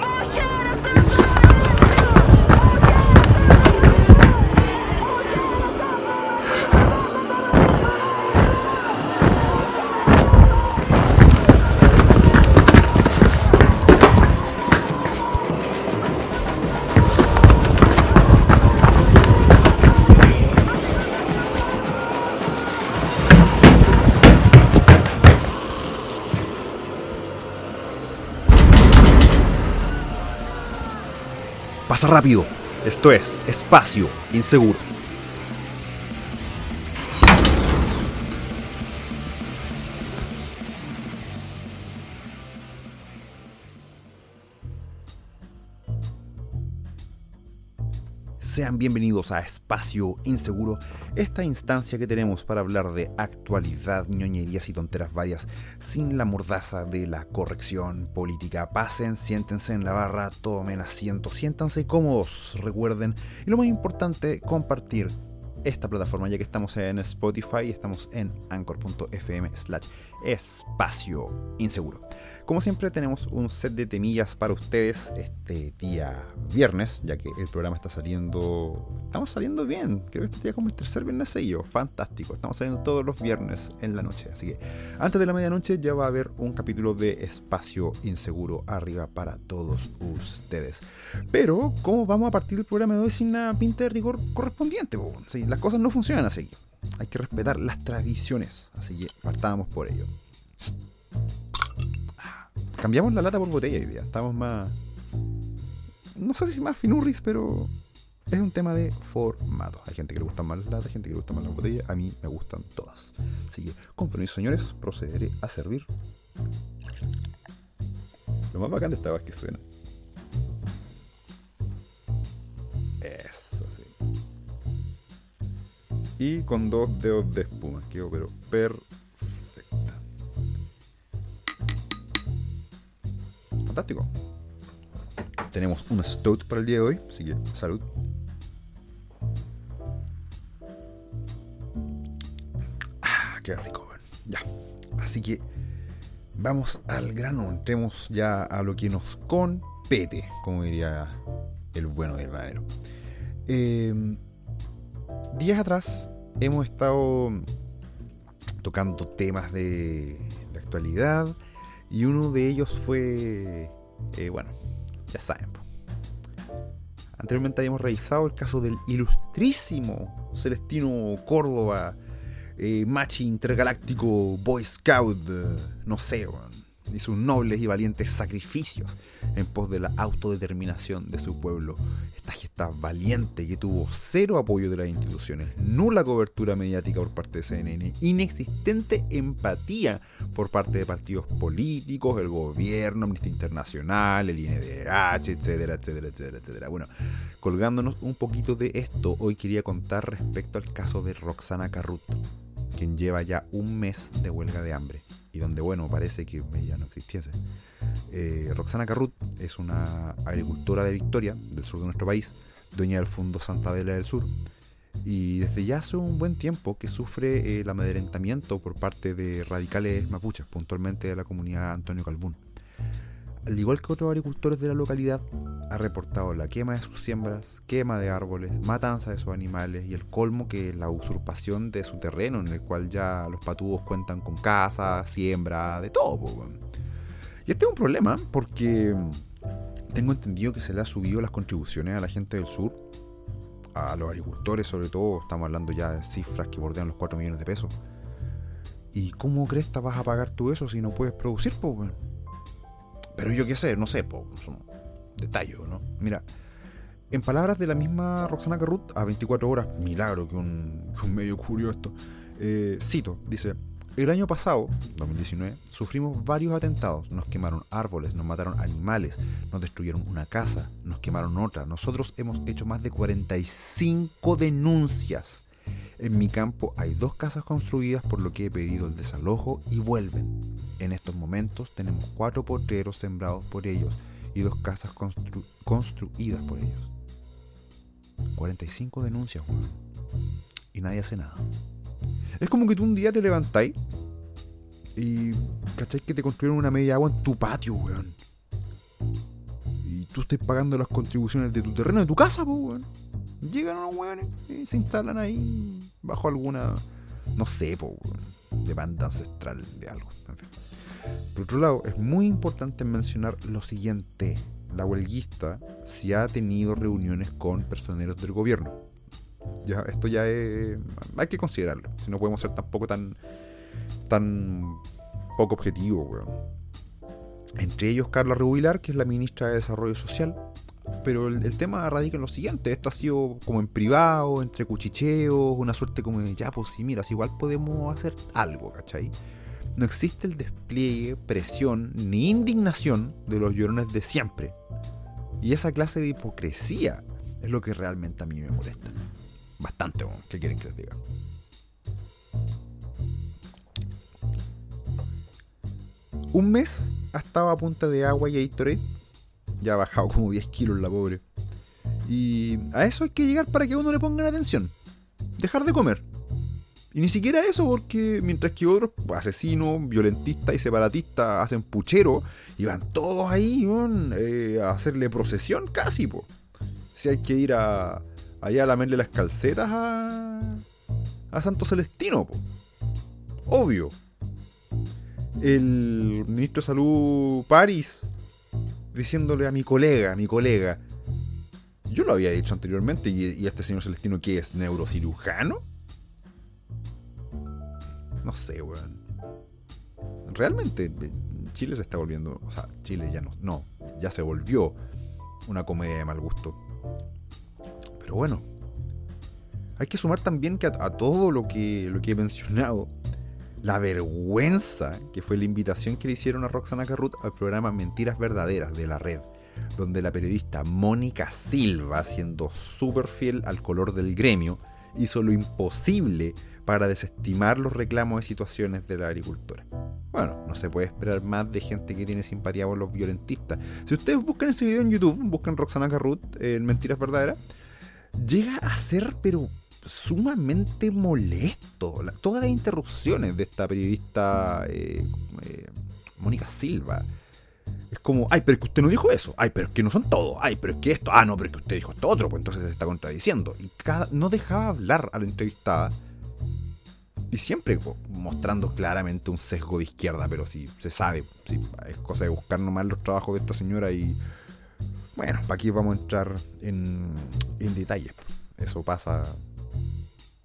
Pasa rápido. Esto es Espacio Inseguro. Bienvenidos a Espacio Inseguro, esta instancia que tenemos para hablar de actualidad, ñoñerías y tonteras varias, sin la mordaza de la corrección política. Pasen, siéntense en la barra, tomen asiento, siéntanse cómodos, recuerden, y lo más importante, compartir esta plataforma, ya que estamos en Spotify estamos en anchor.fm slash espacio inseguro. Como siempre tenemos un set de temillas para ustedes este día viernes, ya que el programa está saliendo... Estamos saliendo bien, creo que este día como el tercer viernes sello, fantástico, estamos saliendo todos los viernes en la noche, así que antes de la medianoche ya va a haber un capítulo de Espacio Inseguro arriba para todos ustedes. Pero, ¿cómo vamos a partir el programa de hoy sin una pinta de rigor correspondiente? Sí, las cosas no funcionan así. Hay que respetar las tradiciones, así que partamos por ello. Cambiamos la lata por botella hoy día. Estamos más. No sé si más finurris, pero es un tema de formato. Hay gente que le gustan más las latas, gente que le gusta más las botellas. A mí me gustan todas. Así que, con permiso, señores, procederé a servir. Lo más bacán de esta es que suena. Sí. Y con dos dedos de espuma. Quedó pero perfecto. fantástico. Tenemos un stout para el día de hoy, así que salud. Ah, qué rico, ya. Así que vamos al grano, entremos ya a lo que nos compete, como diría el bueno del verdadero. Em, días atrás hemos estado tocando temas de, de actualidad y uno de ellos fue, eh, bueno, ya saben. Anteriormente habíamos revisado el caso del ilustrísimo Celestino Córdoba, eh, machi intergaláctico Boy Scout, eh, no sé, y sus nobles y valientes sacrificios en pos de la autodeterminación de su pueblo esta gesta valiente que tuvo cero apoyo de las instituciones, nula cobertura mediática por parte de CNN, inexistente empatía por parte de partidos políticos, el gobierno, Amnistía Internacional, el INDH, etcétera, etcétera, etcétera, etcétera. Bueno, colgándonos un poquito de esto, hoy quería contar respecto al caso de Roxana Carrut, quien lleva ya un mes de huelga de hambre y donde, bueno, parece que ella no existiese. Eh, Roxana Carrut es una agricultora de Victoria, del sur de nuestro país, dueña del Fondo Santa Vela del Sur, y desde ya hace un buen tiempo que sufre el amedrentamiento por parte de radicales mapuches, puntualmente de la comunidad Antonio Calvún. Al igual que otros agricultores de la localidad, ha reportado la quema de sus siembras, quema de árboles, matanza de sus animales y el colmo que la usurpación de su terreno, en el cual ya los patúos cuentan con casa, siembra, de todo. Y este es un problema porque tengo entendido que se le ha subido las contribuciones a la gente del sur, a los agricultores sobre todo, estamos hablando ya de cifras que bordean los 4 millones de pesos. ¿Y cómo crees que vas a pagar tú eso si no puedes producir? Pero yo qué sé, no sé, po, son detalles, ¿no? Mira, en palabras de la misma Roxana Carrut, a 24 horas, milagro que un, medio curio esto, eh, cito, dice, el año pasado, 2019, sufrimos varios atentados. Nos quemaron árboles, nos mataron animales, nos destruyeron una casa, nos quemaron otra. Nosotros hemos hecho más de 45 denuncias. En mi campo hay dos casas construidas por lo que he pedido el desalojo y vuelven. En estos momentos tenemos cuatro potreros sembrados por ellos y dos casas construidas por ellos. 45 denuncias, Y nadie hace nada. Es como que tú un día te levantáis y. ¿cachai? Que te construyeron una media agua en tu patio, weón. tú estés pagando las contribuciones de tu terreno, de tu casa, pues, weón. Llegan unos weones y se instalan ahí bajo alguna, no sé, de banda ancestral de algo. En fin. Por otro lado, es muy importante mencionar lo siguiente. La huelguista si ha tenido reuniones con personeros del gobierno. Ya, esto ya es... Hay que considerarlo. Si no podemos ser tampoco tan... tan poco objetivo, weón. Entre ellos Carla Rubilar, que es la ministra de Desarrollo Social. Pero el, tema radica en lo siguiente, esto ha sido como en privado, entre cuchicheos, una suerte como de, ya, pues sí, mira, igual podemos hacer algo, ¿cachai? No existe el despliegue, presión ni indignación de los llorones de siempre. Y esa clase de hipocresía es lo que realmente a mí me molesta. Bastante, ¿qué quieren que les diga? Un mes ha estado a punta de agua y Gatorade. Ya ha bajado como 10 kilos la pobre. Y a eso hay que llegar para que uno le ponga atención. Dejar de comer. Y ni siquiera eso, porque mientras que otros asesinos, violentistas y separatistas hacen puchero, y van todos ahí eh, a hacerle procesión casi, po. Si hay que ir a, allá a lamerle las calcetas a, a Santo Celestino, po. Obvio el ministro de Salud París diciéndole a mi colega, a mi colega, yo lo había dicho anteriormente, y, este señor Celestino que es neurocirujano. No sé, weón. Realmente Chile se está volviendo, o sea, Chile ya no, no, ya se volvió una comedia de mal gusto. Pero bueno, hay que sumar también que a, a todo lo que, lo que he mencionado, la vergüenza que fue la invitación que le hicieron a Roxana Carrut al programa Mentiras Verdaderas de la red, donde la periodista Mónica Silva, siendo súper fiel al color del gremio, hizo lo imposible para desestimar los reclamos de situaciones de la agricultora. Bueno, no se puede esperar más de gente que tiene simpatía por los violentistas. Si ustedes buscan ese video en YouTube, buscan Roxana Carrut en Mentiras Verdaderas, llega a ser, pero sumamente molesto. todas las interrupciones de esta periodista eh, eh, Mónica Silva. Es como, ay, pero es que usted no dijo eso. Ay, pero es que no son todos. Ay, pero es que esto. Ah, no, pero es que usted dijo esto otro. Pues entonces se está contradiciendo. Y cada, no dejaba hablar a la entrevistada. Y siempre mostrando claramente un sesgo de izquierda. Pero si se sabe. Si es cosa de buscar nomás los trabajos de esta señora. Y bueno, para aquí vamos a entrar en, en detalles. Eso pasa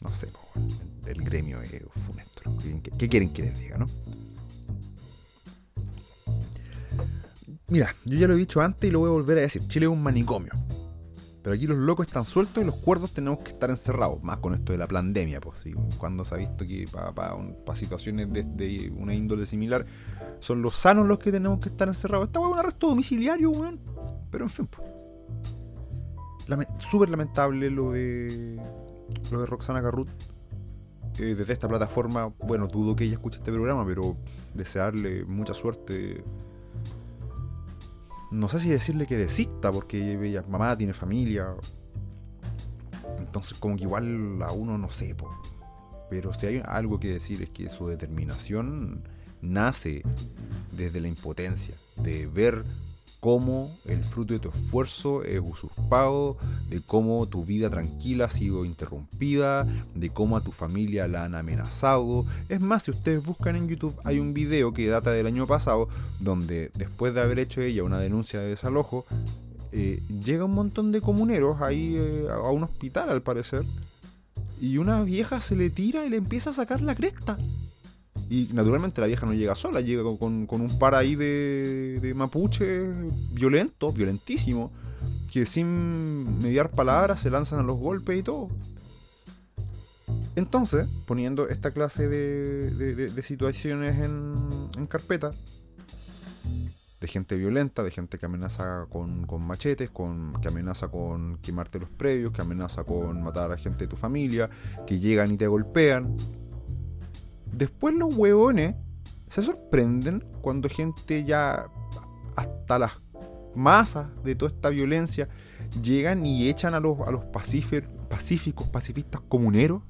no sé, el gremio es funesto. ¿Qué, quieren que les diga, no? Mira, yo ya lo he dicho antes y lo voy a volver a decir. Chile es un manicomio. Pero aquí los locos están sueltos y los cuerdos tenemos que estar encerrados. Más con esto de la pandemia, pues. Cuando se ha visto que para situaciones de, una índole similar son los sanos los que tenemos que estar encerrados. Esta es un arresto domiciliario, weón. Pero en fin, pues. Súper lamentable lo de lo de Roxana Carrut eh, desde esta plataforma, bueno, dudo que ella escuche este programa, pero desearle mucha suerte. No sé si decirle que desista, porque ella es mamá, tiene familia. Entonces, como que igual a uno no sé, pero si hay algo que decir es que su determinación nace desde la impotencia, de ver cómo el fruto de tu esfuerzo es usurpado, de cómo tu vida tranquila ha sido interrumpida, de cómo a tu familia la han amenazado. Es más, si ustedes buscan en YouTube, hay un video que data del año pasado, donde después de haber hecho ella una denuncia de desalojo, eh, llega un montón de comuneros ahí eh, a un hospital al parecer, y una vieja se le tira y le empieza a sacar la cresta. Y naturalmente la vieja no llega sola, llega con, un par ahí de, de mapuches violentos, violentísimos, que sin mediar palabras se lanzan a los golpes y todo. Entonces, poniendo esta clase de, situaciones en, en, carpeta, de gente violenta, de gente que amenaza con, con, machetes, con, que amenaza con quemarte los predios, que amenaza con matar a gente de tu familia, que llegan y te golpean, Después los huevones se sorprenden cuando gente ya hasta las masas de toda esta violencia llegan y echan a los, pacíficos, pacifistas comuneros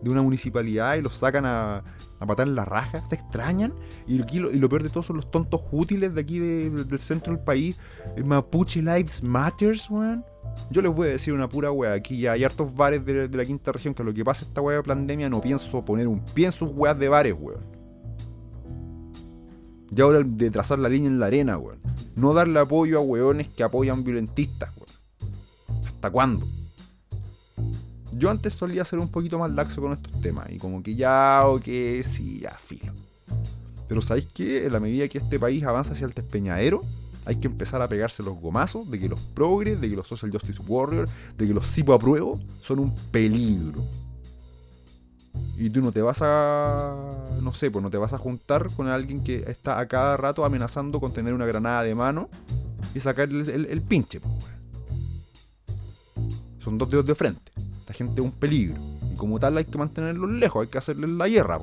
de una municipalidad y los sacan a, a patar en la raja, se extrañan. Y, lo, y lo peor de todo son los tontos útiles de aquí del centro del país. Mapuche Lives Matters, weón. Yo les voy a decir una pura weá. Aquí ya hay hartos bares de, la quinta región que lo que pasa esta weá de pandemia no pienso poner un pie en sus weas de bares, weón. Ya ahora de trazar la línea en la arena, weón. No darle apoyo a weones que apoyan violentistas, weón. ¿Hasta cuándo? Yo antes solía ser un poquito más laxo con estos temas y como que ya, o que sí, ya, filo. Pero ¿sabéis qué? En la medida que este país avanza hacia el despeñadero, hay que empezar a pegarse los gomazos de que los progres, de que los social justice warriors, de que los cipo apruebo son un peligro. Y tú no te vas a. No sé, pues no te vas a juntar con alguien que está a cada rato amenazando con tener una granada de mano y sacarle el, pinche, pues, Son dos dedos de frente. La gente es un peligro. Y como tal hay que mantenerlos lejos, hay que hacerles la guerra,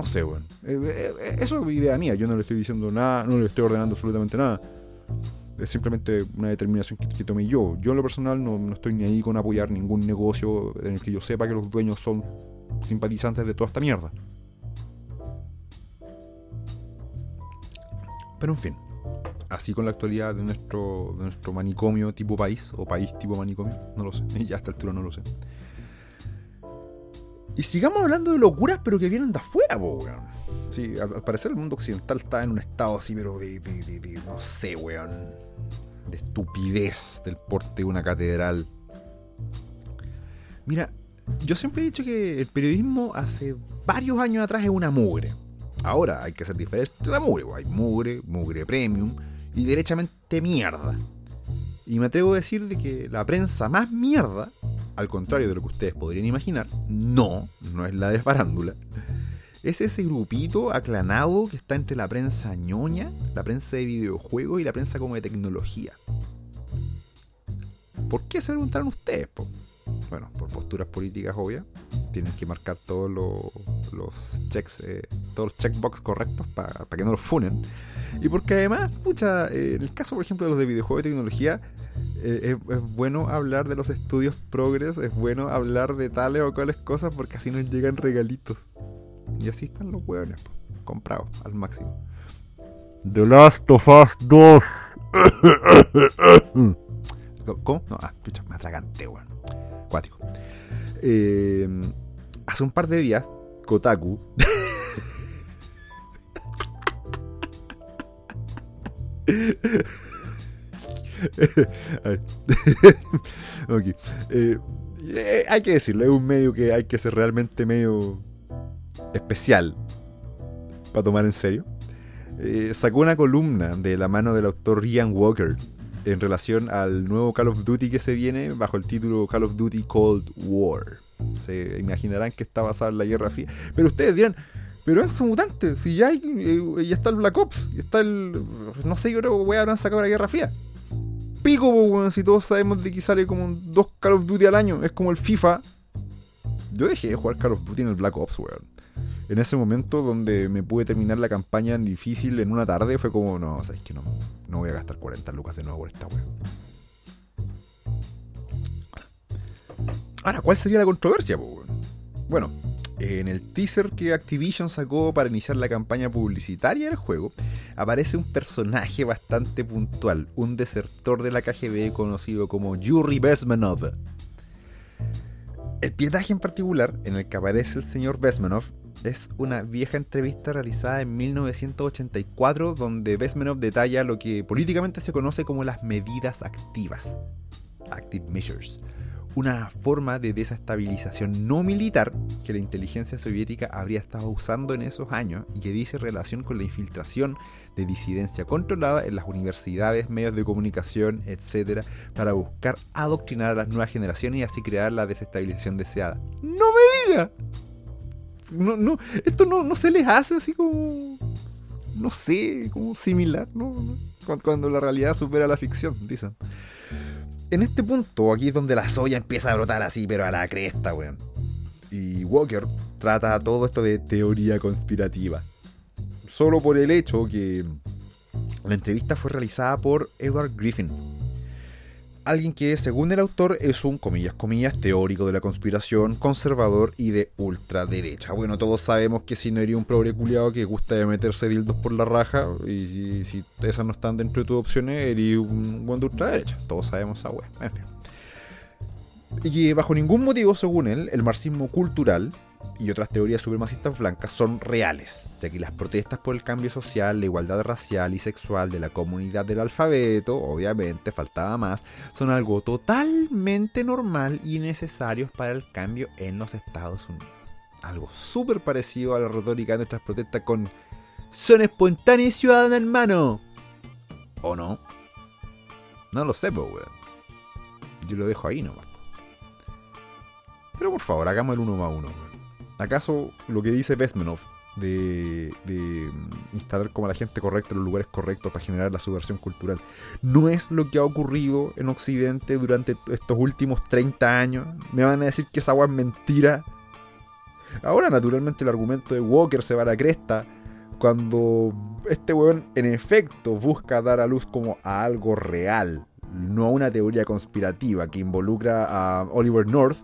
No sé, weón. Eh, eh, eh, eso es idea mía. Yo no le estoy diciendo nada, no le estoy ordenando absolutamente nada. Es simplemente una determinación que, tomé yo. Yo en lo personal no, no, estoy ni ahí con apoyar ningún negocio en el que yo sepa que los dueños son simpatizantes de toda esta mierda. Pero en fin así con la actualidad de nuestro, de nuestro manicomio tipo país, o país tipo manicomio, no lo sé, ya hasta el altura no lo sé. Y sigamos hablando de locuras, pero que vienen de afuera, po, weón. Sí, al, parecer el mundo occidental está en un estado así, pero de, no sé, weón. De estupidez del porte de una catedral. Mira, yo siempre he dicho que el periodismo hace varios años atrás es una mugre. Ahora hay que ser diferente de la mugre. Hay mugre, mugre premium, y derechamente mierda. Y me atrevo a decir de que la prensa más mierda, al contrario de lo que ustedes podrían imaginar, no, no es la de farándula, es ese grupito aclanado que está entre la prensa ñoña, la prensa de videojuegos y la prensa como de tecnología. ¿Por qué se preguntaron ustedes? Bueno, por posturas políticas obvias. Tienen que marcar todos los, checks, eh, todos los checkbox correctos para que no los funen. Y porque además, pucha, eh, en el caso, por ejemplo, de los de videojuegos de tecnología, eh, es, bueno hablar de los estudios progres, es bueno hablar de tales o cuales cosas, porque así nos llegan regalitos. Y así están los hueones, comprados al máximo. The Last of Us 2. ¿Cómo? No, ah, pucha, me atragante, weón. Cuático. Eh, hace un par de días, Kotaku. Eh, eh, hay que decirlo, es un medio que hay que ser realmente medio especial para tomar en serio. Eh, sacó una columna de la mano del autor Ian Walker en relación al nuevo Call of Duty que se viene bajo el título Call of Duty Cold War. Se imaginarán que está basado en la Guerra Fría. Pero ustedes dirán, pero es un mutante. Si ya, hay, eh, ya está el Black Ops, está el. No sé, yo creo que habrán sacado la Guerra Fría. Pico, si todos sabemos de que sale como dos Call of Duty al año, es como el FIFA. Yo dejé de jugar Call of Duty en el Black Ops, weón. En ese momento donde me pude terminar la campaña en difícil en una tarde, fue como, no, sabes que no, no voy a gastar 40 lucas de nuevo por esta weón. Ahora, ¿cuál sería la controversia, weón? Bueno, en el teaser que Activision sacó para iniciar la campaña publicitaria del juego, aparece un personaje bastante puntual, un desertor de la KGB conocido como Yuri Besmanov. El pietaje en particular, en el que aparece el señor Besmanov, es una vieja entrevista realizada en 1984 donde Besmanov detalla lo que políticamente se conoce como las medidas activas, active measures, una forma de desestabilización no militar que la inteligencia soviética habría estado usando en esos años y que dice relación con la infiltración de disidencia controlada en las universidades, medios de comunicación, etc., para buscar adoctrinar a las nuevas generaciones y así crear la desestabilización deseada. ¡No me diga! No, no, esto no, no se les hace así como. No sé, como similar. Cuando la realidad supera la ficción, dicen en este punto, aquí es donde la soya empieza a brotar así, pero a la cresta, weón. Y Walker trata todo esto de teoría conspirativa. Solo por el hecho que la entrevista fue realizada por Edward Griffin. Alguien que, según el autor, es un, comillas, comillas, teórico de la conspiración, conservador y de ultraderecha. Bueno, todos sabemos que si no eres un pobre culiado que gusta de meterse dildos por la raja, y si, esas no están dentro de tus opciones, eres un buen de ultraderecha. Todos sabemos esa wea. En fin. Y que bajo ningún motivo, según él, el marxismo cultural y otras teorías supremacistas blancas son reales, ya que las protestas por el cambio social, la igualdad racial y sexual de la comunidad del alfabeto, obviamente faltaba más, son algo totalmente normal y necesario para el cambio en los Estados Unidos. Algo súper parecido a la retórica de nuestras protestas con son espontáneos ciudadanos hermano. ¿O no? No lo sé, weón. Yo lo dejo ahí nomás. Pero por favor, hagamos el uno más uno, weón. ¿Acaso lo que dice Vesmenov de, mm, instalar como a la gente correcta en los lugares correctos para generar la subversión cultural no es lo que ha ocurrido en Occidente durante estos últimos 30 años? ¿Me van a decir que esa agua es mentira? Ahora, naturalmente, el argumento de Walker se va a la cresta cuando este weón en efecto busca dar a luz como a algo real, no a una teoría conspirativa que involucra a Oliver North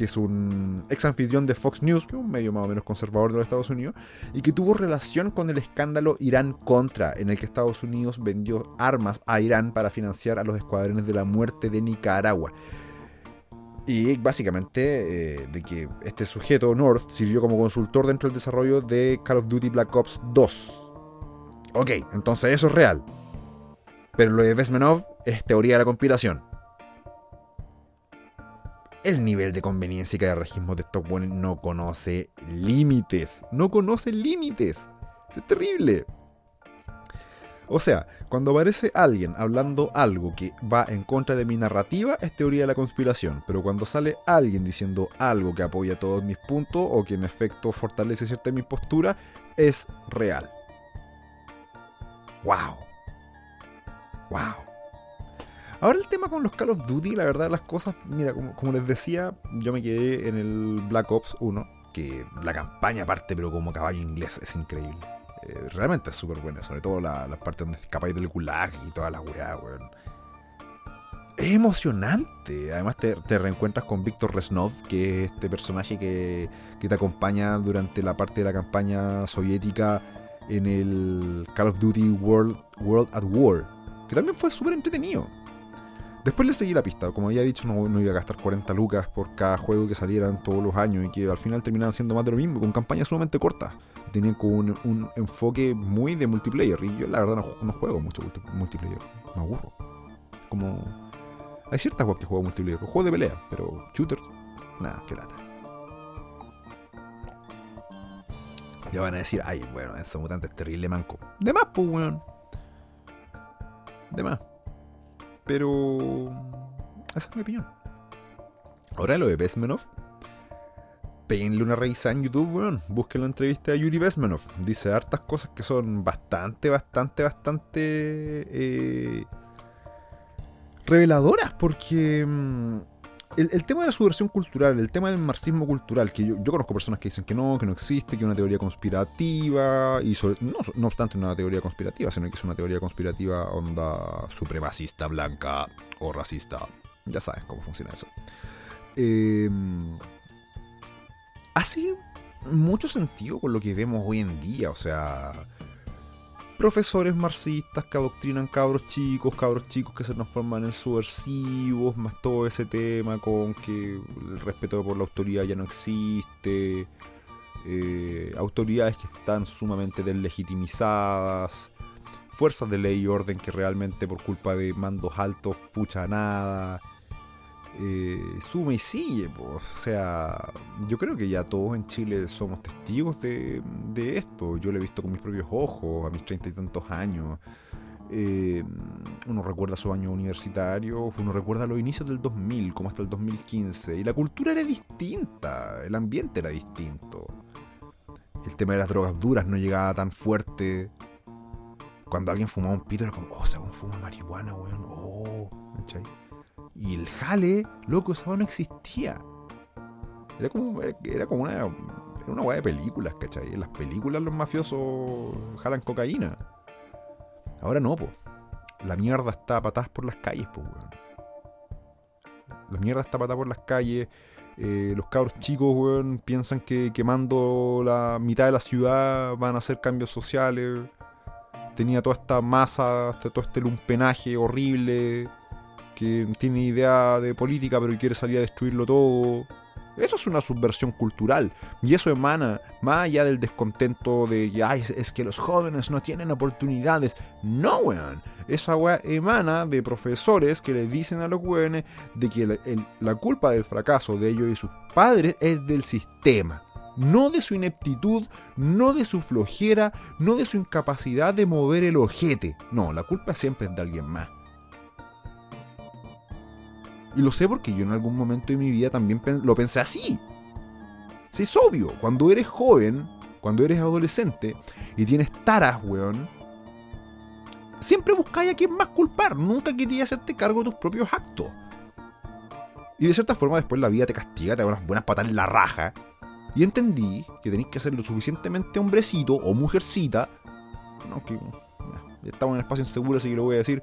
que es un ex anfitrión de Fox News, que es un medio más o menos conservador de los Estados Unidos, y que tuvo relación con el escándalo Irán-Contra, en el que Estados Unidos vendió armas a Irán para financiar a los escuadrones de la muerte de Nicaragua. Y básicamente eh, de que este sujeto, North, sirvió como consultor dentro del desarrollo de Call of Duty Black Ops 2. Ok, entonces eso es real. Pero lo de Vesmenov es teoría de la conspiración el nivel de conveniencia y carajismo de estos buenos no conoce límites. No conoce límites. Es terrible. O sea, cuando aparece alguien hablando algo que va en contra de mi narrativa, es teoría de la conspiración. Pero cuando sale alguien diciendo algo que apoya todos mis puntos o que en efecto fortalece cierta mi postura, es real. ¡Wow! ¡Wow! Ahora el tema con los Call of Duty, la verdad las cosas, mira, como, les decía, yo me quedé en el Black Ops 1, que la campaña aparte, pero como caballo inglés, es increíble. Eh, realmente es súper buena, sobre todo las la partes donde escapáis del gulag y toda la weá, weón. Es emocionante. Además te, reencuentras con Víctor Resnov, que es este personaje que, que te acompaña durante la parte de la campaña soviética en el Call of Duty World, World at War, que también fue súper entretenido. Después le seguí la pista, como había dicho, no, iba a gastar 40 lucas por cada juego que salieran todos los años y que al final terminaban siendo más de lo mismo, con campañas sumamente cortas. Tenían como un, enfoque muy de multiplayer y yo la verdad no, juego mucho multiplayer, me aburro. Como... Hay ciertas juegos que juego multiplayer, juegos de pelea, pero shooters, nada, qué lata. Ya van a decir, ay, bueno, ese mutante es terrible manco. De más, pues, weón. De más. Pero. Esa es mi opinión. Ahora lo de Besmenov. Péguenle una revisada en YouTube, weón. Busquen la entrevista de Yuri Besmenov. Dice hartas cosas que son bastante, bastante, bastante. Eh, reveladoras. Porque. El, tema de la subversión cultural, el tema del marxismo cultural, que yo, conozco personas que dicen que no, que no existe, que es una teoría conspirativa, y no, no obstante una teoría conspirativa, sino que es una teoría conspirativa onda supremacista, blanca o racista. Ya sabes cómo funciona eso. Eh, hace mucho sentido con lo que vemos hoy en día, o sea profesores marxistas que adoctrinan cabros chicos, cabros chicos que se transforman en subversivos, más todo ese tema con que el respeto por la autoridad ya no existe, eh, autoridades que están sumamente deslegitimizadas, fuerzas de ley y orden que realmente por culpa de mandos altos pucha nada, eh, sume y sigue. O sea, yo creo que ya todos en Chile somos testigos de, esto. Yo lo he visto con mis propios ojos a mis treinta y tantos años. Eh, uno recuerda su año universitario, uno recuerda los inicios del 2000, como hasta el 2015, y la cultura era distinta, el ambiente era distinto. El tema de las drogas duras no llegaba tan fuerte. Cuando alguien fumaba un pito era como, oh, se fuma marihuana, weón, oh, y el jale, loco, esa no existía. Era como, era como una, era una weá de películas, ¿cachai? En las películas los mafiosos jalan cocaína. Ahora no, po. La mierda está a patadas por las calles, po, weón. la mierda está patada por las calles. Eh, los cabros chicos, weón, piensan que quemando la mitad de la ciudad van a hacer cambios sociales. Tenía toda esta masa, todo este lumpenaje horrible, que tiene idea de política pero quiere salir a destruirlo todo. Eso es una subversión cultural. Y eso emana, más allá del descontento de que es, que los jóvenes no tienen oportunidades. No, weón. Esa weá emana de profesores que le dicen a los weones de que la culpa del fracaso de ellos y sus padres es del sistema. No de su ineptitud, no de su flojera, no de su incapacidad de mover el ojete. No, la culpa siempre es de alguien más. Y lo sé porque yo en algún momento de mi vida también lo pensé así. Sí, es obvio, cuando eres joven, cuando eres adolescente y tienes taras, weón, siempre buscáis a quien más culpar. Nunca querías hacerte cargo de tus propios actos. Y de cierta forma después la vida te castiga, te da unas buenas patas en la raja. Y entendí que tenéis que ser lo suficientemente hombrecito o mujercita. Aunque ya, estamos en espacio inseguro, así que lo voy a decir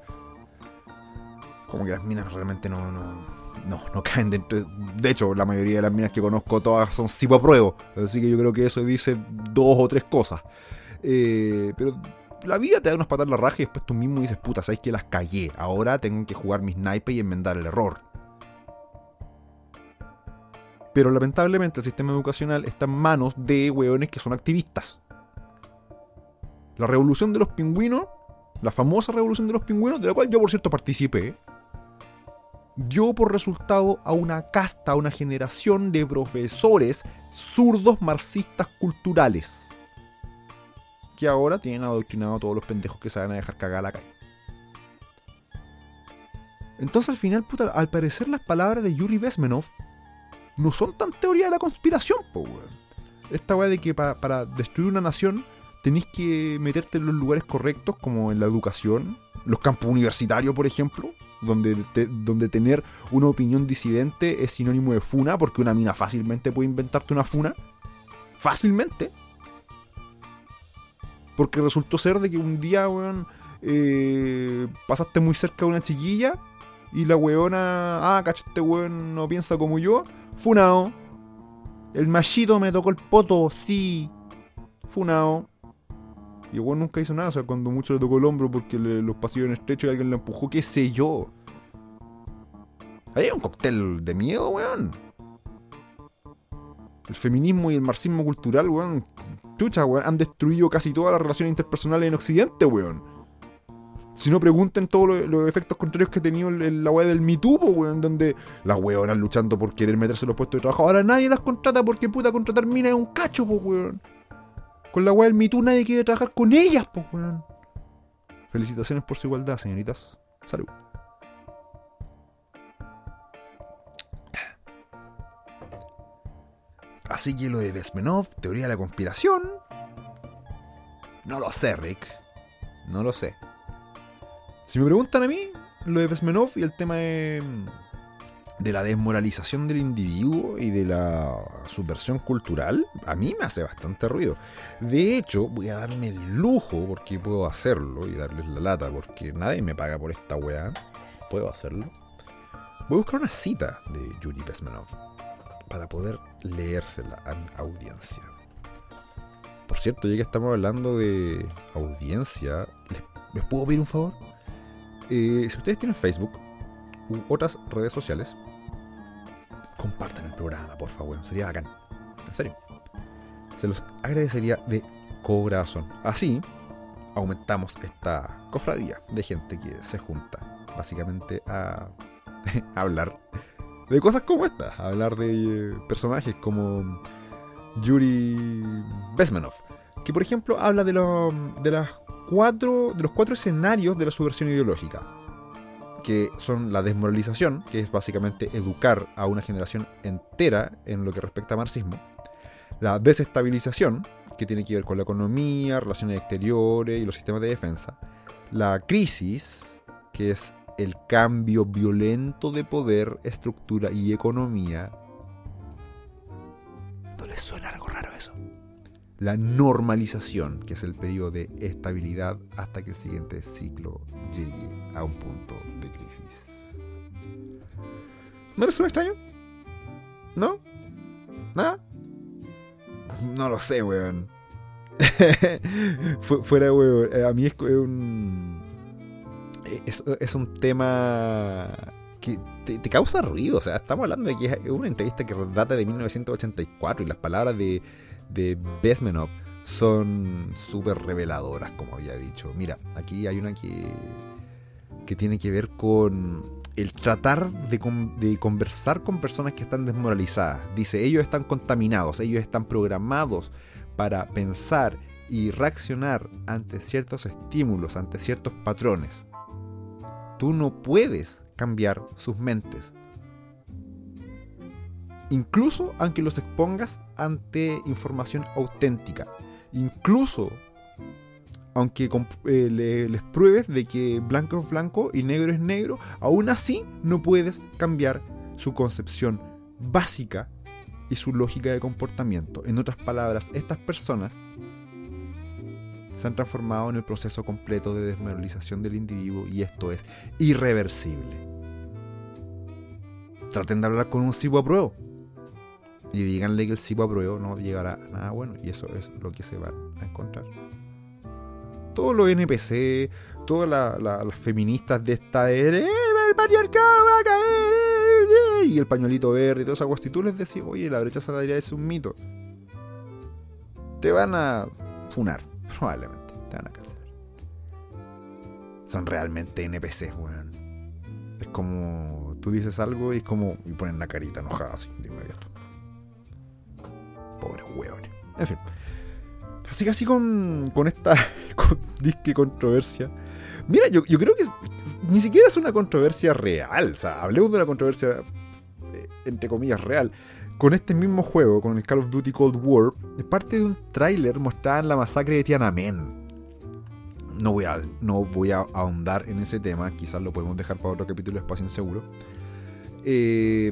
como que las minas realmente no, no, no, caen dentro. De hecho, la mayoría de las minas que conozco todas son pruebo Así que yo creo que eso dice dos o tres cosas. Eh, pero la vida te da unas patas en la raja y después tú mismo dices, puta, sabes que las callé. Ahora tengo que jugar mis naipes y enmendar el error. Pero lamentablemente el sistema educacional está en manos de weones que son activistas. La revolución de los pingüinos, la famosa revolución de los pingüinos, de la cual yo por cierto participé, dio por resultado a una casta, a una generación de profesores zurdos marxistas culturales. Que ahora tienen adoctrinado a todos los pendejos que se van a dejar cagar a la calle. Entonces al final, puta, al parecer las palabras de Yuri Vesmenov no son tan teoría de la conspiración, po, Esta weá de que para destruir una nación tenéis que meterte en los lugares correctos, como en la educación, los campos universitarios, por ejemplo, donde, donde tener una opinión disidente es sinónimo de funa, porque una mina fácilmente puede inventarte una funa. Fácilmente. Porque resultó ser de que un día, weón, eh, pasaste muy cerca de una chiquilla y la weona, ah, cacho, este weón no piensa como yo. Funao. El machito me tocó el poto, sí. Funao. Y el nunca hizo nada, o sea, cuando mucho le tocó el hombro porque los pasillos en estrecho y alguien le empujó, qué sé yo. Hay un cóctel de miedo, weón. El feminismo y el marxismo cultural, weón. Chucha, weón, han destruido casi todas las relaciones interpersonales en Occidente, weón. Si no pregunten todos los, efectos contrarios que ha tenido la weá del Me weón, donde las weonas luchando por querer meterse en los puestos de trabajo. Ahora nadie las contrata porque puta contratar mina es un cacho, pues, weón. Con la weá del Me nadie quiere trabajar con ellas, pues, weón. Felicitaciones por su igualdad, señoritas. Salud. Así que lo de Vesmenov, teoría de la conspiración. No lo sé, Rick. No lo sé. Si me preguntan a mí, lo de Vesmenov y el tema de de la desmoralización del individuo y de la subversión cultural, a mí me hace bastante ruido. De hecho, voy a darme el lujo, porque puedo hacerlo, y darles la lata, porque nadie me paga por esta weá. Puedo hacerlo. Voy a buscar una cita de Yuri Pesmenov para poder leérsela a mi audiencia. Por cierto, ya que estamos hablando de audiencia, ¿les, puedo pedir un favor? Eh, si ustedes tienen Facebook u otras redes sociales, compartan el programa, por favor. Sería bacán. En serio. Se los agradecería de corazón. Así aumentamos esta cofradía de gente que se junta básicamente a, hablar de cosas como esta. A hablar de eh, personajes como Yuri Besmanov. Que por ejemplo habla de, de, las cuatro, de los cuatro escenarios de la subversión ideológica que son la desmoralización, que es básicamente educar a una generación entera en lo que respecta a marxismo, la desestabilización, que tiene que ver con la economía, relaciones exteriores y los sistemas de defensa, la crisis, que es el cambio violento de poder, estructura y economía. ¿No les suena algo raro eso? La normalización, que es el periodo de estabilidad hasta que el siguiente ciclo llegue a un punto de crisis. ¿No eres un extraño? ¿No? ¿Nada? No lo sé, weón. Fuera, weón. Eh, a mí es un. Es, un tema que te, causa ruido. O sea, estamos hablando de que es una entrevista que data de 1984 y las palabras de, de Besmenov son súper reveladoras, como había dicho. Mira, aquí hay una que, que tiene que ver con el tratar de, conversar con personas que están desmoralizadas. Dice, ellos están contaminados, ellos están programados para pensar y reaccionar ante ciertos estímulos, ante ciertos patrones. Tú no puedes cambiar sus mentes. Incluso aunque los expongas ante información auténtica. Incluso aunque eh, les pruebes de que blanco es blanco y negro es negro, aún así no puedes cambiar su concepción básica y su lógica de comportamiento. En otras palabras, estas personas se han transformado en el proceso completo de desmoralización del individuo y esto es irreversible. Traten de hablar con un cibo a prueba y díganle que el cibo a prueba no llegará a nada bueno y eso es lo que se va a encontrar todos los NPC, todas las feministas de esta era, ¡Eh, el patriarcado va a caer, y el pañuelito verde y todas esas cosas. Si tú les decís, oye, la brecha salarial es un mito, te van a funar, probablemente, te van a cancelar. Son realmente NPCs, weón. Es como, tú dices algo y es como, y ponen la carita enojada así, de inmediato. Pobre weón. En fin. Así que así con, con esta disque controversia. Mira, yo, creo que ni siquiera es una controversia real. O sea, hablemos de una controversia, eh, entre comillas, real. Con este mismo juego, con el Call of Duty Cold War, es parte de un tráiler mostraban la masacre de Tiananmen. No voy, a, no voy a ahondar en ese tema, quizás lo podemos dejar para otro capítulo de Espacio Inseguro. Eh,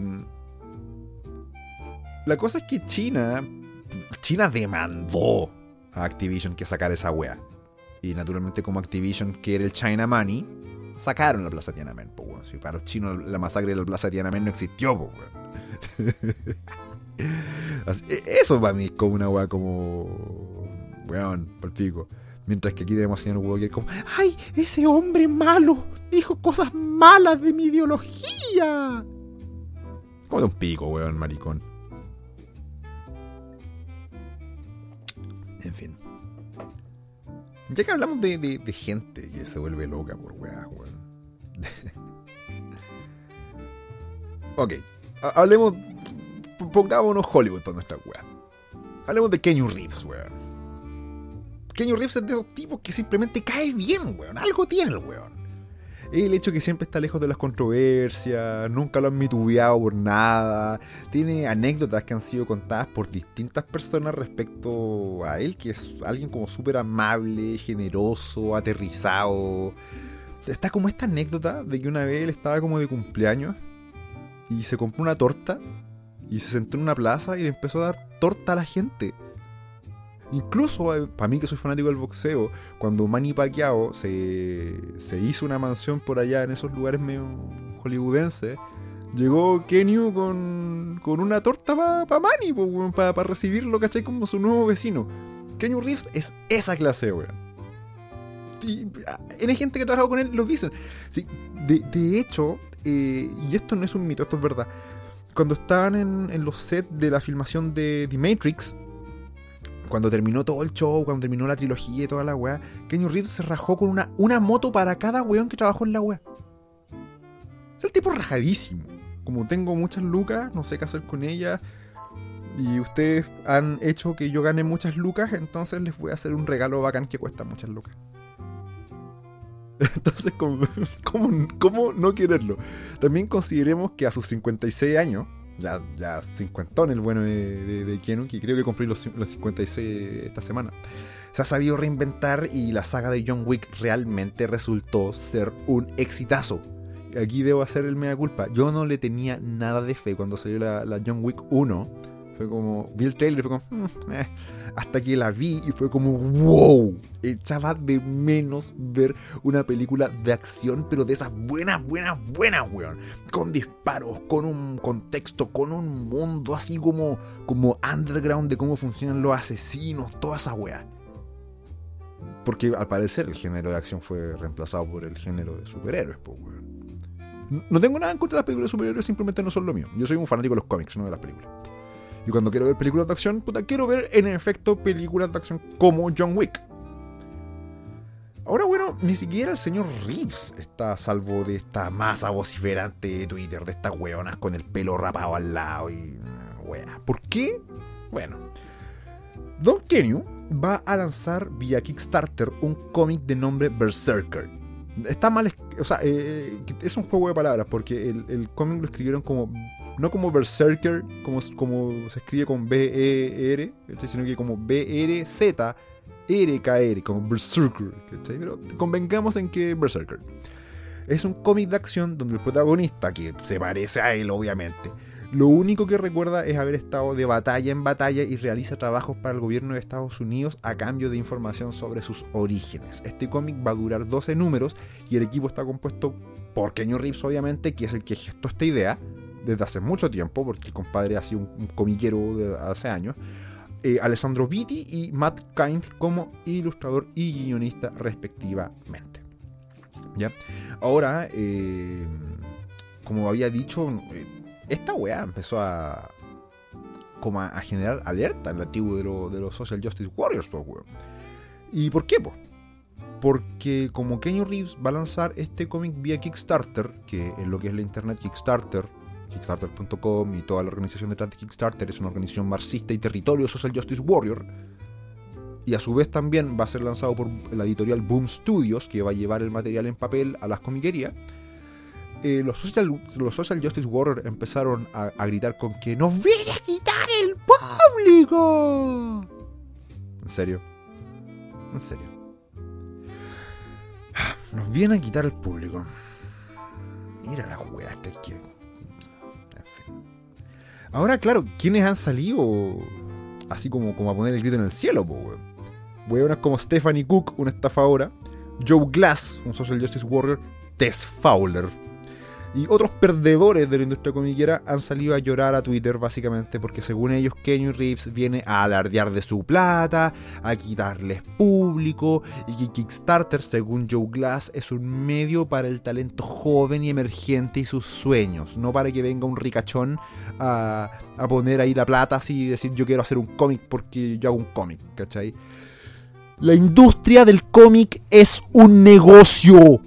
la cosa es que China, China demandó a Activision que sacar esa wea. Y naturalmente como Activision quiere el China Money, sacaron la Plaza Tiananmen, po, Si para los chinos la masacre de la Plaza Tiananmen no existió, po, e, Eso para mí es como una wea como... Weón, por pico. Mientras que aquí tenemos a señor Walker como, ¡ay! Ese hombre malo dijo cosas malas de mi ideología. Como de un pico, weón, maricón. En fin. Ya que hablamos de, gente que se vuelve loca por weá, weón. ok, hablemos. Pongámonos Hollywood para nuestra weá. Hablemos de Kenny Reeves, weón. Kenny Reeves es de esos tipos que simplemente cae bien, weón. Algo tiene el weón el hecho que siempre está lejos de las controversias, nunca lo han mitubeado por nada, tiene anécdotas que han sido contadas por distintas personas respecto a él, que es alguien como súper amable, generoso, aterrizado. Está como esta anécdota de que una vez él estaba como de cumpleaños y se compró una torta y se sentó en una plaza y le empezó a dar torta a la gente. Incluso, eh, para mí que soy fanático del boxeo, cuando Manny Pacquiao se, se hizo una mansión por allá en esos lugares medio hollywoodenses, llegó Kenyu con, con una torta para Manny, para recibirlo, ¿cachai? Como su nuevo vecino. Kenyu Reeves es esa clase, weón. Y ah, hay gente que ha trabajado con él, lo dicen. Sí, de, hecho, eh, y esto no es un mito, esto es verdad. Cuando estaban en, en los sets de la filmación de The Matrix, cuando terminó todo el show, cuando terminó la trilogía y toda la weá, Kenny Reeves se rajó con una, una moto para cada weón que trabajó en la weá. Es el tipo rajadísimo. Como tengo muchas lucas, no sé qué hacer con ellas. Y ustedes han hecho que yo gane muchas lucas, entonces les voy a hacer un regalo bacán que cuesta muchas lucas. Entonces, ¿cómo, cómo, cómo no quererlo? También consideremos que a sus 56 años, ya, ya cincuentón el bueno de, de, que creo que cumplí los, los 56 esta semana. Se ha sabido reinventar y la saga de John Wick realmente resultó ser un exitazo. Aquí debo hacer el mea culpa. Yo no le tenía nada de fe cuando salió la, John Wick 1, Fue como, vi el trailer y fue como, "Mm, eh". hasta que la vi y fue como, wow. Echaba de menos ver una película de acción, pero de esas buenas, buenas, buenas, weón. Con disparos, con un contexto, con un mundo así como, como underground de cómo funcionan los asesinos, toda esa weá. Porque al parecer el género de acción fue reemplazado por el género de superhéroes, pues, weón. No tengo nada en contra de las películas de superhéroes, simplemente no son lo mío. Yo soy un fanático de los cómics, no de las películas. Y cuando quiero ver películas de acción, puta, quiero ver en efecto películas de acción como John Wick. Ahora, bueno, ni siquiera el señor Reeves está a salvo de esta masa vociferante de Twitter, de estas weonas con el pelo rapado al lado y. wea. ¿Por qué? Bueno. Don Kenyu va a lanzar vía Kickstarter un cómic de nombre Berserker. Está mal, o sea, eh, es un juego de palabras porque el cómic lo escribieron como, no como Berserker, como, como se escribe con B-E-R, sino que como B-R-Z, R-K-R, como Berserker, pero convengamos en que Berserker. Es un cómic de acción donde el protagonista, que se parece a él obviamente, lo único que recuerda es haber estado de batalla en batalla y realiza trabajos para el gobierno de Estados Unidos a cambio de información sobre sus orígenes. Este cómic va a durar 12 números y el equipo está compuesto por Kenny Reeves, obviamente, que es el que gestó esta idea desde hace mucho tiempo, porque el compadre ha sido un, un comiquero de hace años. Eh, Alessandro Vitti y Matt Kind como ilustrador y guionista respectivamente. ¿Ya? Ahora, eh, como había dicho, eh, esta weá empezó a como a, generar alerta en la tribu de, lo- de los Social Justice Warriors, weón. ¿Y por qué, po? Porque como Kenny Reeves va a lanzar este cómic vía Kickstarter, que en lo que es la internet Kickstarter, Kickstarter.com y toda la organización detrás de Kickstarter es una organización marxista y territorio Social Justice Warrior. Y a su vez también va a ser lanzado por la editorial Boom Studios, que va a llevar el material en papel a las comiquerías. Eh, los, social, los Social Justice Warriors empezaron a, a gritar con que ¡Nos viene a quitar el público! ¿En serio? ¿En serio? Nos viene a quitar el público. Mira las weas que hay que. Ahora, claro, ¿quiénes han salido así como, como a poner el grito en el cielo, po, weón? Weonas como Stephanie Cook, una estafadora, Joe Glass, un social justice warrior, Tess Fowler. Y otros perdedores de la industria comiquera han salido a llorar a Twitter básicamente porque según ellos Kenny Reeves viene a alardear de su plata, a quitarles público y que Kickstarter, según Joe Glass, es un medio para el talento joven y emergente y sus sueños, no para que venga un ricachón a, a poner ahí la plata así y decir yo quiero hacer un cómic porque yo hago un cómic, ¿cachai? La industria del cómic es un negocio.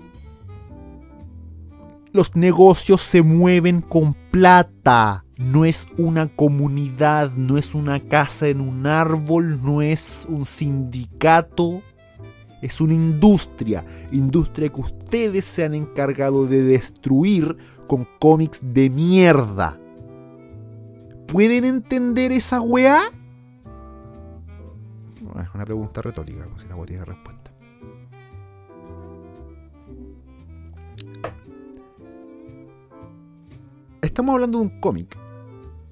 Los negocios se mueven con plata. No es una comunidad, no es una casa en un árbol, no es un sindicato. Es una industria. Industria que ustedes se han encargado de destruir con cómics de mierda. ¿Pueden entender esa weá? Es una pregunta retórica, pues, si la tiene respuesta. Estamos hablando de un cómic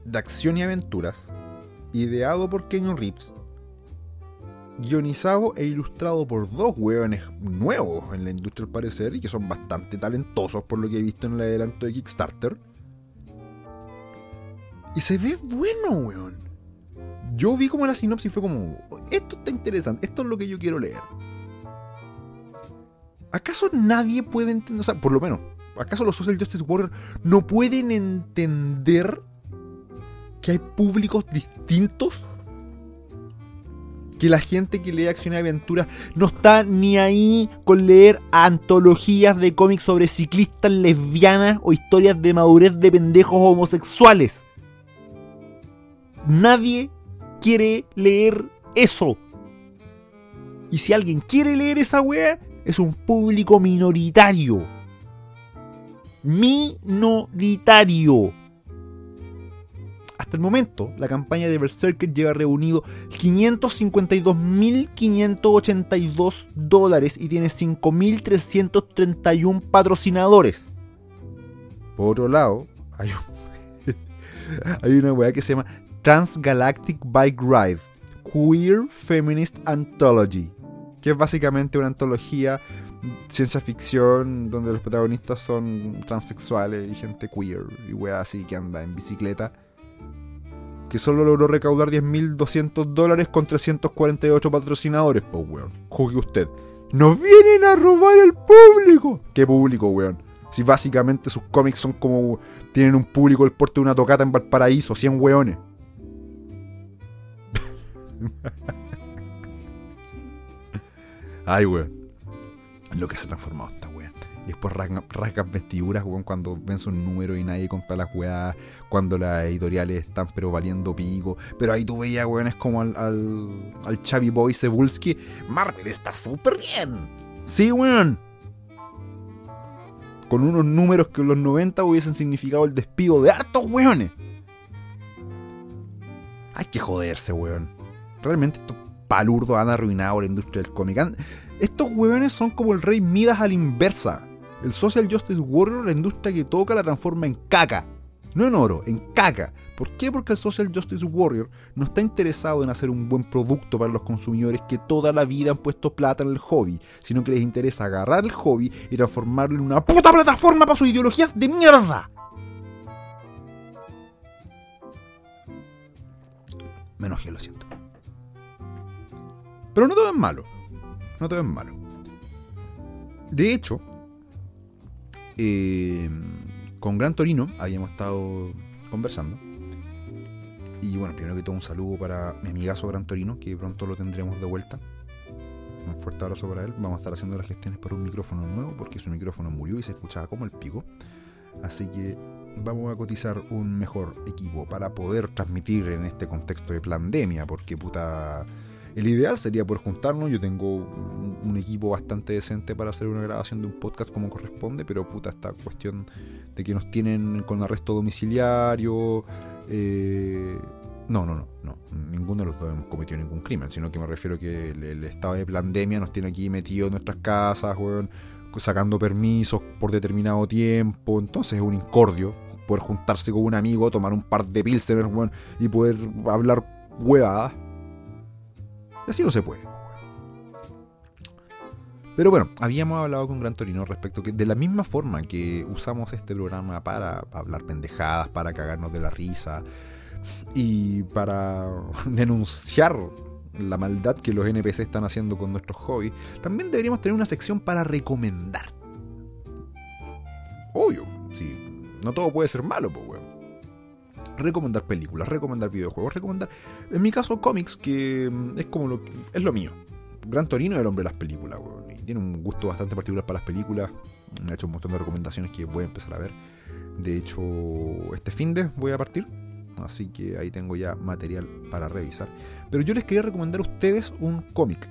de acción y aventuras, ideado por Kenyon Reeves, guionizado e ilustrado por dos hueones nuevos en la industria al parecer y que son bastante talentosos por lo que he visto en el adelanto de Kickstarter. Y se ve bueno, weón. Yo vi como la sinopsis fue como, esto está interesante, esto es lo que yo quiero leer. ¿Acaso nadie puede entender, o sea, por lo menos, ¿acaso los Social Justice Warriors no pueden entender que hay públicos distintos? Que la gente que lee acción y aventura no está ni ahí con leer antologías de cómics sobre ciclistas lesbianas o historias de madurez de pendejos homosexuales. Nadie quiere leer eso. Y si alguien quiere leer esa wea, es un público minoritario. Minoritario. Hasta el momento, la campaña de Berserker lleva reunido 552.582 dólares y tiene 5.331 patrocinadores. Por otro lado, hay, un- hay una weá que se llama Transgalactic Bike Ride, Queer Feminist Anthology, que es básicamente una antología ciencia ficción donde los protagonistas son transexuales y gente queer y wea así que anda en bicicleta. Que solo logró recaudar 10.200 dólares con 348 patrocinadores, pues weón. Juzgue usted. ¡Nos vienen a robar el público! ¿Qué público, weón? Si básicamente sus cómics son como. Tienen un público el porte de una tocata en Valparaíso, 100 weones. Ay, weón. Lo que se ha transformado esta weá. Y después rasgan vestiduras, weón, cuando ven sus números y nadie compra las weas. Cuando las editoriales están pero valiendo pico. Pero ahí tú veías, weón, es como al, al, al Chavi Boy Cebulski. Marvel está súper bien. Sí, weón. Con unos números que en los 90 hubiesen significado el despido de hartos weones. Hay que joderse, weón. Realmente estos palurdos han arruinado la industria del cómic. Estos weones son como el rey Midas a la inversa. El Social Justice Warrior, la industria que toca, la transforma en caca. No en oro, en caca. ¿Por qué? Porque el Social Justice Warrior no está interesado en hacer un buen producto para los consumidores que toda la vida han puesto plata en el hobby, sino que les interesa agarrar el hobby y transformarlo en una puta plataforma para sus ideologías de mierda. Me enojé, lo siento. Pero no todo es malo. No todo es malo. De hecho, eh, con Gran Torino habíamos estado conversando. Y bueno, primero que todo un saludo para mi amigazo Gran Torino, que pronto lo tendremos de vuelta. Un fuerte abrazo para él. Vamos a estar haciendo las gestiones para un micrófono nuevo, porque su micrófono murió y se escuchaba como el pico. Así que vamos a cotizar un mejor equipo para poder transmitir en este contexto de pandemia, porque puta el ideal sería poder juntarnos. Yo tengo un, equipo bastante decente para hacer una grabación de un podcast como corresponde, pero puta, esta cuestión de que nos tienen con arresto domiciliario. Eh, no, no, no, no. Ninguno de los dos hemos cometido ningún crimen, sino que me refiero que el, estado de pandemia nos tiene aquí metidos en nuestras casas, weón, sacando permisos por determinado tiempo. Entonces es un incordio poder juntarse con un amigo, tomar un par de pilseners, weón, y poder hablar huevadas así no se puede. Pero bueno, habíamos hablado con Gran Torino respecto que de la misma forma que usamos este programa para hablar pendejadas, para cagarnos de la risa y para denunciar la maldad que los NPC están haciendo con nuestros hobbies, también deberíamos tener una sección para recomendar. Obvio, sí, no todo puede ser malo, pues, recomendar películas, recomendar videojuegos, recomendar, en mi caso, cómics, que mm, es como lo, es lo mío. Gran Torino es el hombre de las películas, y tiene un gusto bastante particular para las películas. Me ha hecho un montón de recomendaciones que voy a empezar a ver. De hecho, este fin de voy a partir, así que ahí tengo ya material para revisar. Pero yo les quería recomendar a ustedes un cómic.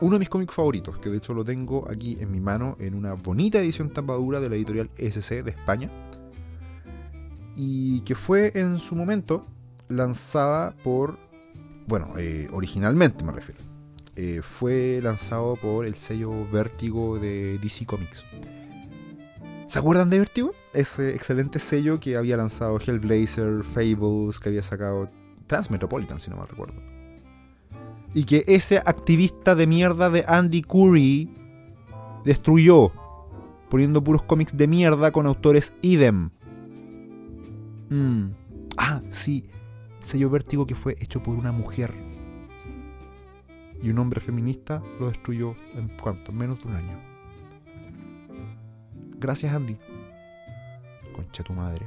Uno de mis cómics favoritos, que de hecho lo tengo aquí en mi mano en una bonita edición tapadura de la editorial SC de España y que fue en su momento lanzada por, bueno, eh, originalmente me refiero, eh, fue lanzado por el sello Vértigo de DC Comics. ¿Se acuerdan de Vértigo? Ese excelente sello que había lanzado Hellblazer, Fables, que había sacado Transmetropolitan, si no mal recuerdo. Y que ese activista de mierda de Andy Curry destruyó, poniendo puros cómics de mierda con autores idem. Mm. Ah, sí. Sello Vértigo que fue hecho por una mujer. Y un hombre feminista lo destruyó en cuánto? Menos de un año. Gracias, Andy. Concha tu madre.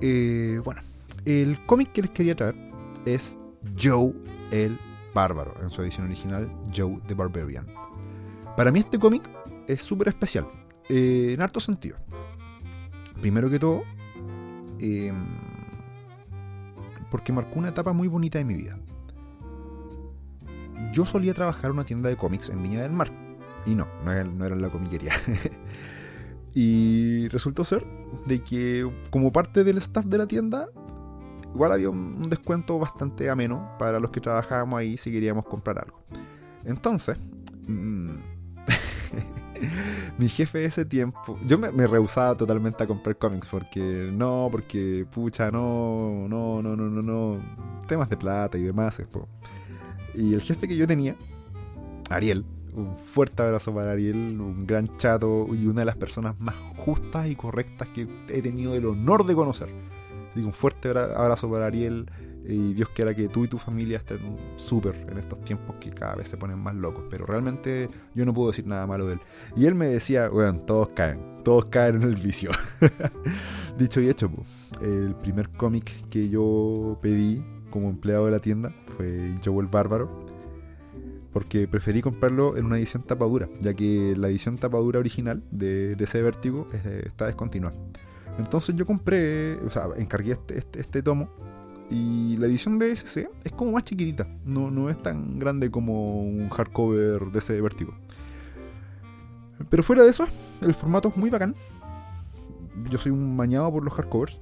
Eh, bueno, el cómic que les quería traer es Joe el Bárbaro, en su edición original, Joe the Barbarian. Para mí este cómic es súper especial, eh, en harto sentido. Primero que todo, Em, porque marcó una etapa muy bonita de mi vida. Yo solía trabajar en una tienda de cómics en Viña del Mar. Y no, no era, no la comiquería. y resultó ser de que como parte del staff de la tienda, igual había un, descuento bastante ameno para los que trabajábamos ahí si queríamos comprar algo. Entonces, mm, mi jefe de ese tiempo, yo me, me, rehusaba totalmente a comprar cómics porque no, porque pucha, no, no, no, no, no, no, temas de plata y demás. Y el jefe que yo tenía, Ariel, un fuerte abrazo para Ariel, un gran chato y una de las personas más justas y correctas que he tenido el honor de conocer. Así que un fuerte abrazo para Ariel y Dios quiera que tú y tu familia estén súper en estos tiempos que cada vez se ponen más locos. Pero realmente yo no puedo decir nada malo de él. Y él me decía, bueno, todos caen, todos caen en el vicio. Dicho y hecho, el primer cómic que yo pedí como empleado de la tienda fue Joe el Bárbaro. Porque preferí comprarlo en una edición tapadura, ya que la edición tapadura original de, ese vértigo está descontinuada. Entonces yo compré, o sea, encargué este, este, este tomo y la edición de SC es como más chiquitita, no, no es tan grande como un hardcover de ese vértigo. Pero fuera de eso, el formato es muy bacán. Yo soy un mañado por los hardcovers.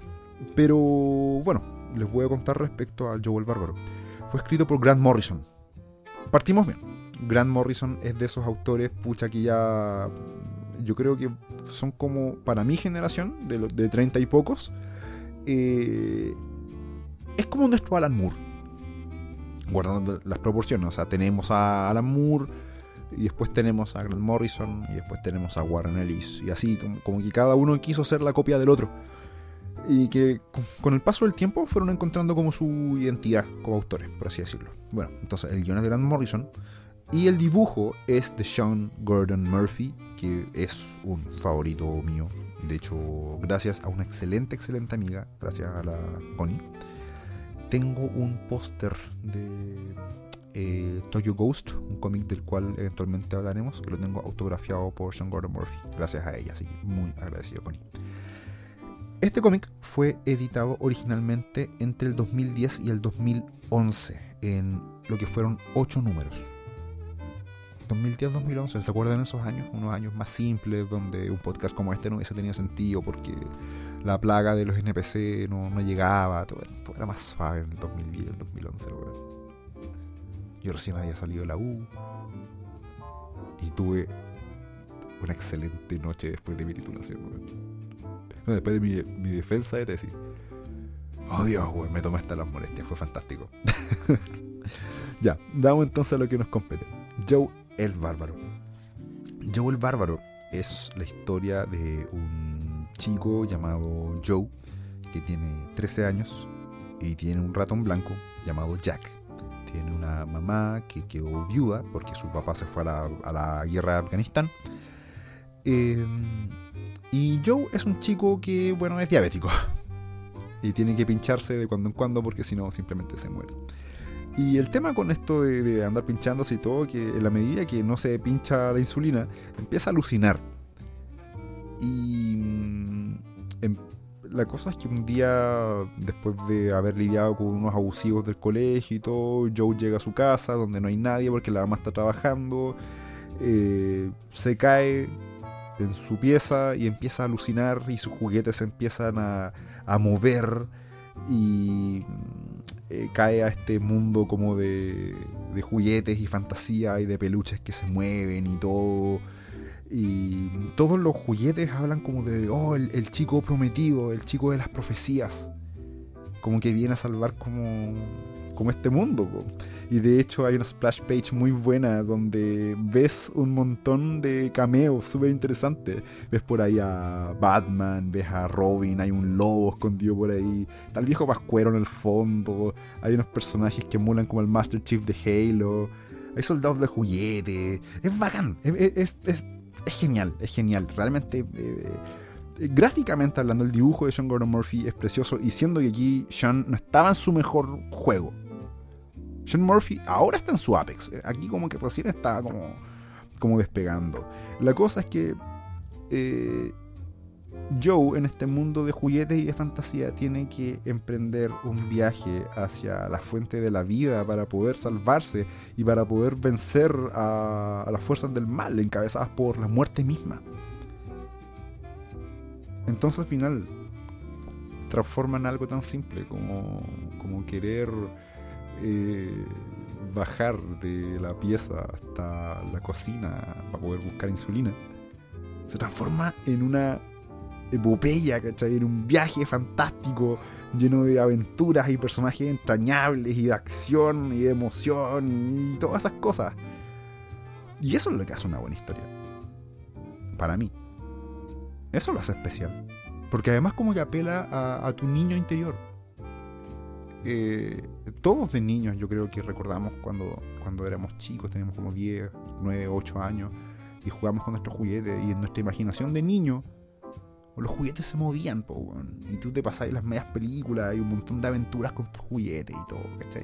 Pero bueno, les voy a contar respecto a Joel Bárbaro. Fue escrito por Grant Morrison. Partimos bien. Grant Morrison es de esos autores, pucha, que ya. Yo creo que son como para mi generación, de, de 30 y pocos. Eh, es como nuestro Alan Moore. Guardando las proporciones. O sea, tenemos a Alan Moore y después tenemos a Grant Morrison y después tenemos a Warren Ellis. Y así, como, que cada uno quiso ser la copia del otro. Y que con el paso del tiempo fueron encontrando como su identidad como autores, por así decirlo. Bueno, entonces el guion es de Grant Morrison y el dibujo es de Sean Gordon Murphy, que es un favorito mío. De hecho, gracias a una excelente, excelente amiga, gracias a la Connie tengo un póster de eh, Toyo Ghost, un cómic del cual eventualmente hablaremos, que lo tengo autografiado por Sean Gordon Murphy, gracias a ella, así que muy agradecido con él. Este cómic fue editado originalmente entre el 2010 y el 2011, en lo que fueron 8 números. 2010-2011, ¿se acuerdan esos años? Unos años más simples, donde un podcast como este no hubiese tenido sentido porque la plaga de los NPC no, no llegaba, todo, era más suave en el 2010, el 2011, Yo recién había salido de la U y tuve una excelente noche después de mi titulación, después de mi, mi, defensa de tesis. Oh Dios, me tomé hasta las molestias, fue fantástico. ya, vamos entonces a lo que nos compete. Joe el Bárbaro. Joe el Bárbaro es la historia de un chico llamado Joe, que tiene 13 años y tiene un ratón blanco llamado Jack. Tiene una mamá que quedó viuda porque su papá se fue a la, guerra de Afganistán. Em, y Joe es un chico que, bueno, es diabético. Y tiene que pincharse de cuando en cuando porque si no simplemente se muere. Y el tema con esto de, de, andar pinchándose y todo, que en la medida que no se pincha la insulina, empieza a alucinar. Y mm, em, la cosa es que un día, después de haber lidiado con unos abusivos del colegio y todo, Joe llega a su casa donde no hay nadie porque la mamá está trabajando, eh, se cae en su pieza y empieza a alucinar y sus juguetes se empiezan a, mover y eh, cae a este mundo como de, de juguetes y fantasía y de peluches que se mueven y todo y todos los juguetes hablan como de, oh, el, chico prometido, el chico de las profecías. Como que viene a salvar como, como este mundo. Y de hecho hay una splash page muy buena donde ves un montón de cameos súper interesantes. Ves por ahí a Batman, ves a Robin, hay un lobo escondido por ahí. Está el viejo Pascuero en el fondo. Hay unos personajes que emulan como el Master Chief de Halo. Hay soldados de juguete. Es bacán. es, genial, es genial. Realmente, eh, eh, gráficamente hablando, el dibujo de Sean Gordon Murphy es precioso. Y siendo que aquí Sean no estaba en su mejor juego. Sean Murphy ahora está en su apex. Aquí como que recién está como, como despegando. La cosa es que eh, Joe en este mundo de juguetes y de fantasía tiene que emprender un viaje hacia la fuente de la vida para poder salvarse y para poder vencer a, las fuerzas del mal encabezadas por la muerte misma. Entonces al final transforman algo tan simple como, como querer eh, bajar de la pieza hasta la cocina para poder buscar insulina Se transforma en una epopeya, ¿cachai? En un viaje fantástico, lleno de aventuras y personajes entrañables y de acción y de emoción y todas esas cosas. Y eso es lo que hace una buena historia. Para mí. Eso lo hace especial. Porque además como que apela a, tu niño interior. Eh, todos de niños yo creo que recordamos cuando, cuando éramos chicos, teníamos como 10, 9, 8 años y jugamos con nuestros juguetes y en nuestra imaginación de niño los juguetes se movían, y tú te pasabas las medias películas y un montón de aventuras con tus juguetes y todo, ¿cachai?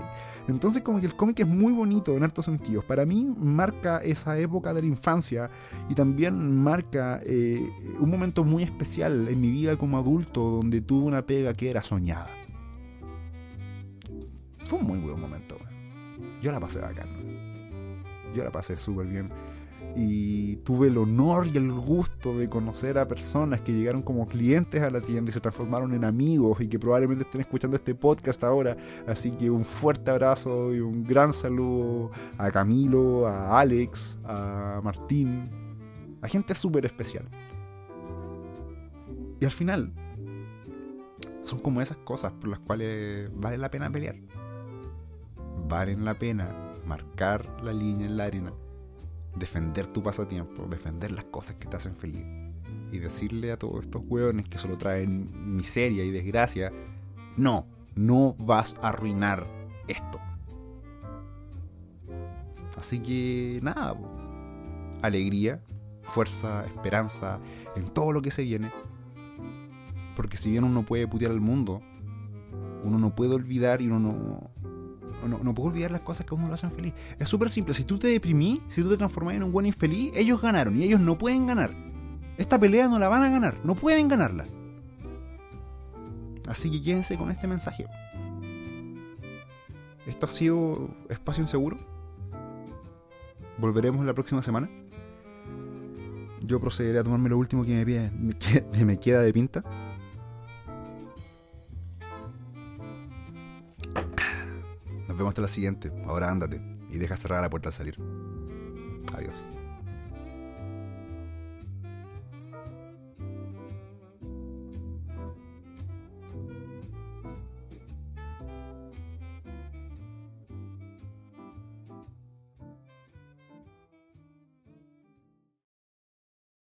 Entonces como que el cómic es muy bonito en hartos sentidos. Para mí marca esa época de la infancia y también marca eh, un momento muy especial en mi vida como adulto donde tuve una pega que era soñada. Fue un muy buen momento. Yo la pasé bacán. Yo la pasé súper bien y tuve el honor y el gusto de conocer a personas que llegaron como clientes a la tienda y se transformaron en amigos y que probablemente estén escuchando este podcast ahora. Así que un fuerte abrazo y un gran saludo a Camilo, a Alex, a Martín, a gente súper especial. Y al final, son como esas cosas por las cuales vale la pena pelear. Valen la pena marcar la línea en la arena defender tu pasatiempo, defender las cosas que te hacen feliz y decirle a todos estos hueones que solo traen miseria y desgracia, no, no vas a arruinar esto. Así que nada, alegría, fuerza, esperanza en todo lo que se viene. Porque si bien uno puede putear al mundo, uno no puede olvidar y uno no, no, no puedo olvidar las cosas que a uno lo hacen feliz. Es súper simple. Si tú te deprimís, si tú te transformás en un buen infeliz, ellos ganaron y ellos no pueden ganar. Esta pelea no la van a ganar, no pueden ganarla. Así que quédense con este mensaje. Esto ha sido Espacio Inseguro. Volveremos la próxima semana. Yo procederé a tomarme lo último que me, me queda de pinta. Vemos hasta la siguiente. Ahora ándate y deja cerrada la puerta al salir. Adiós.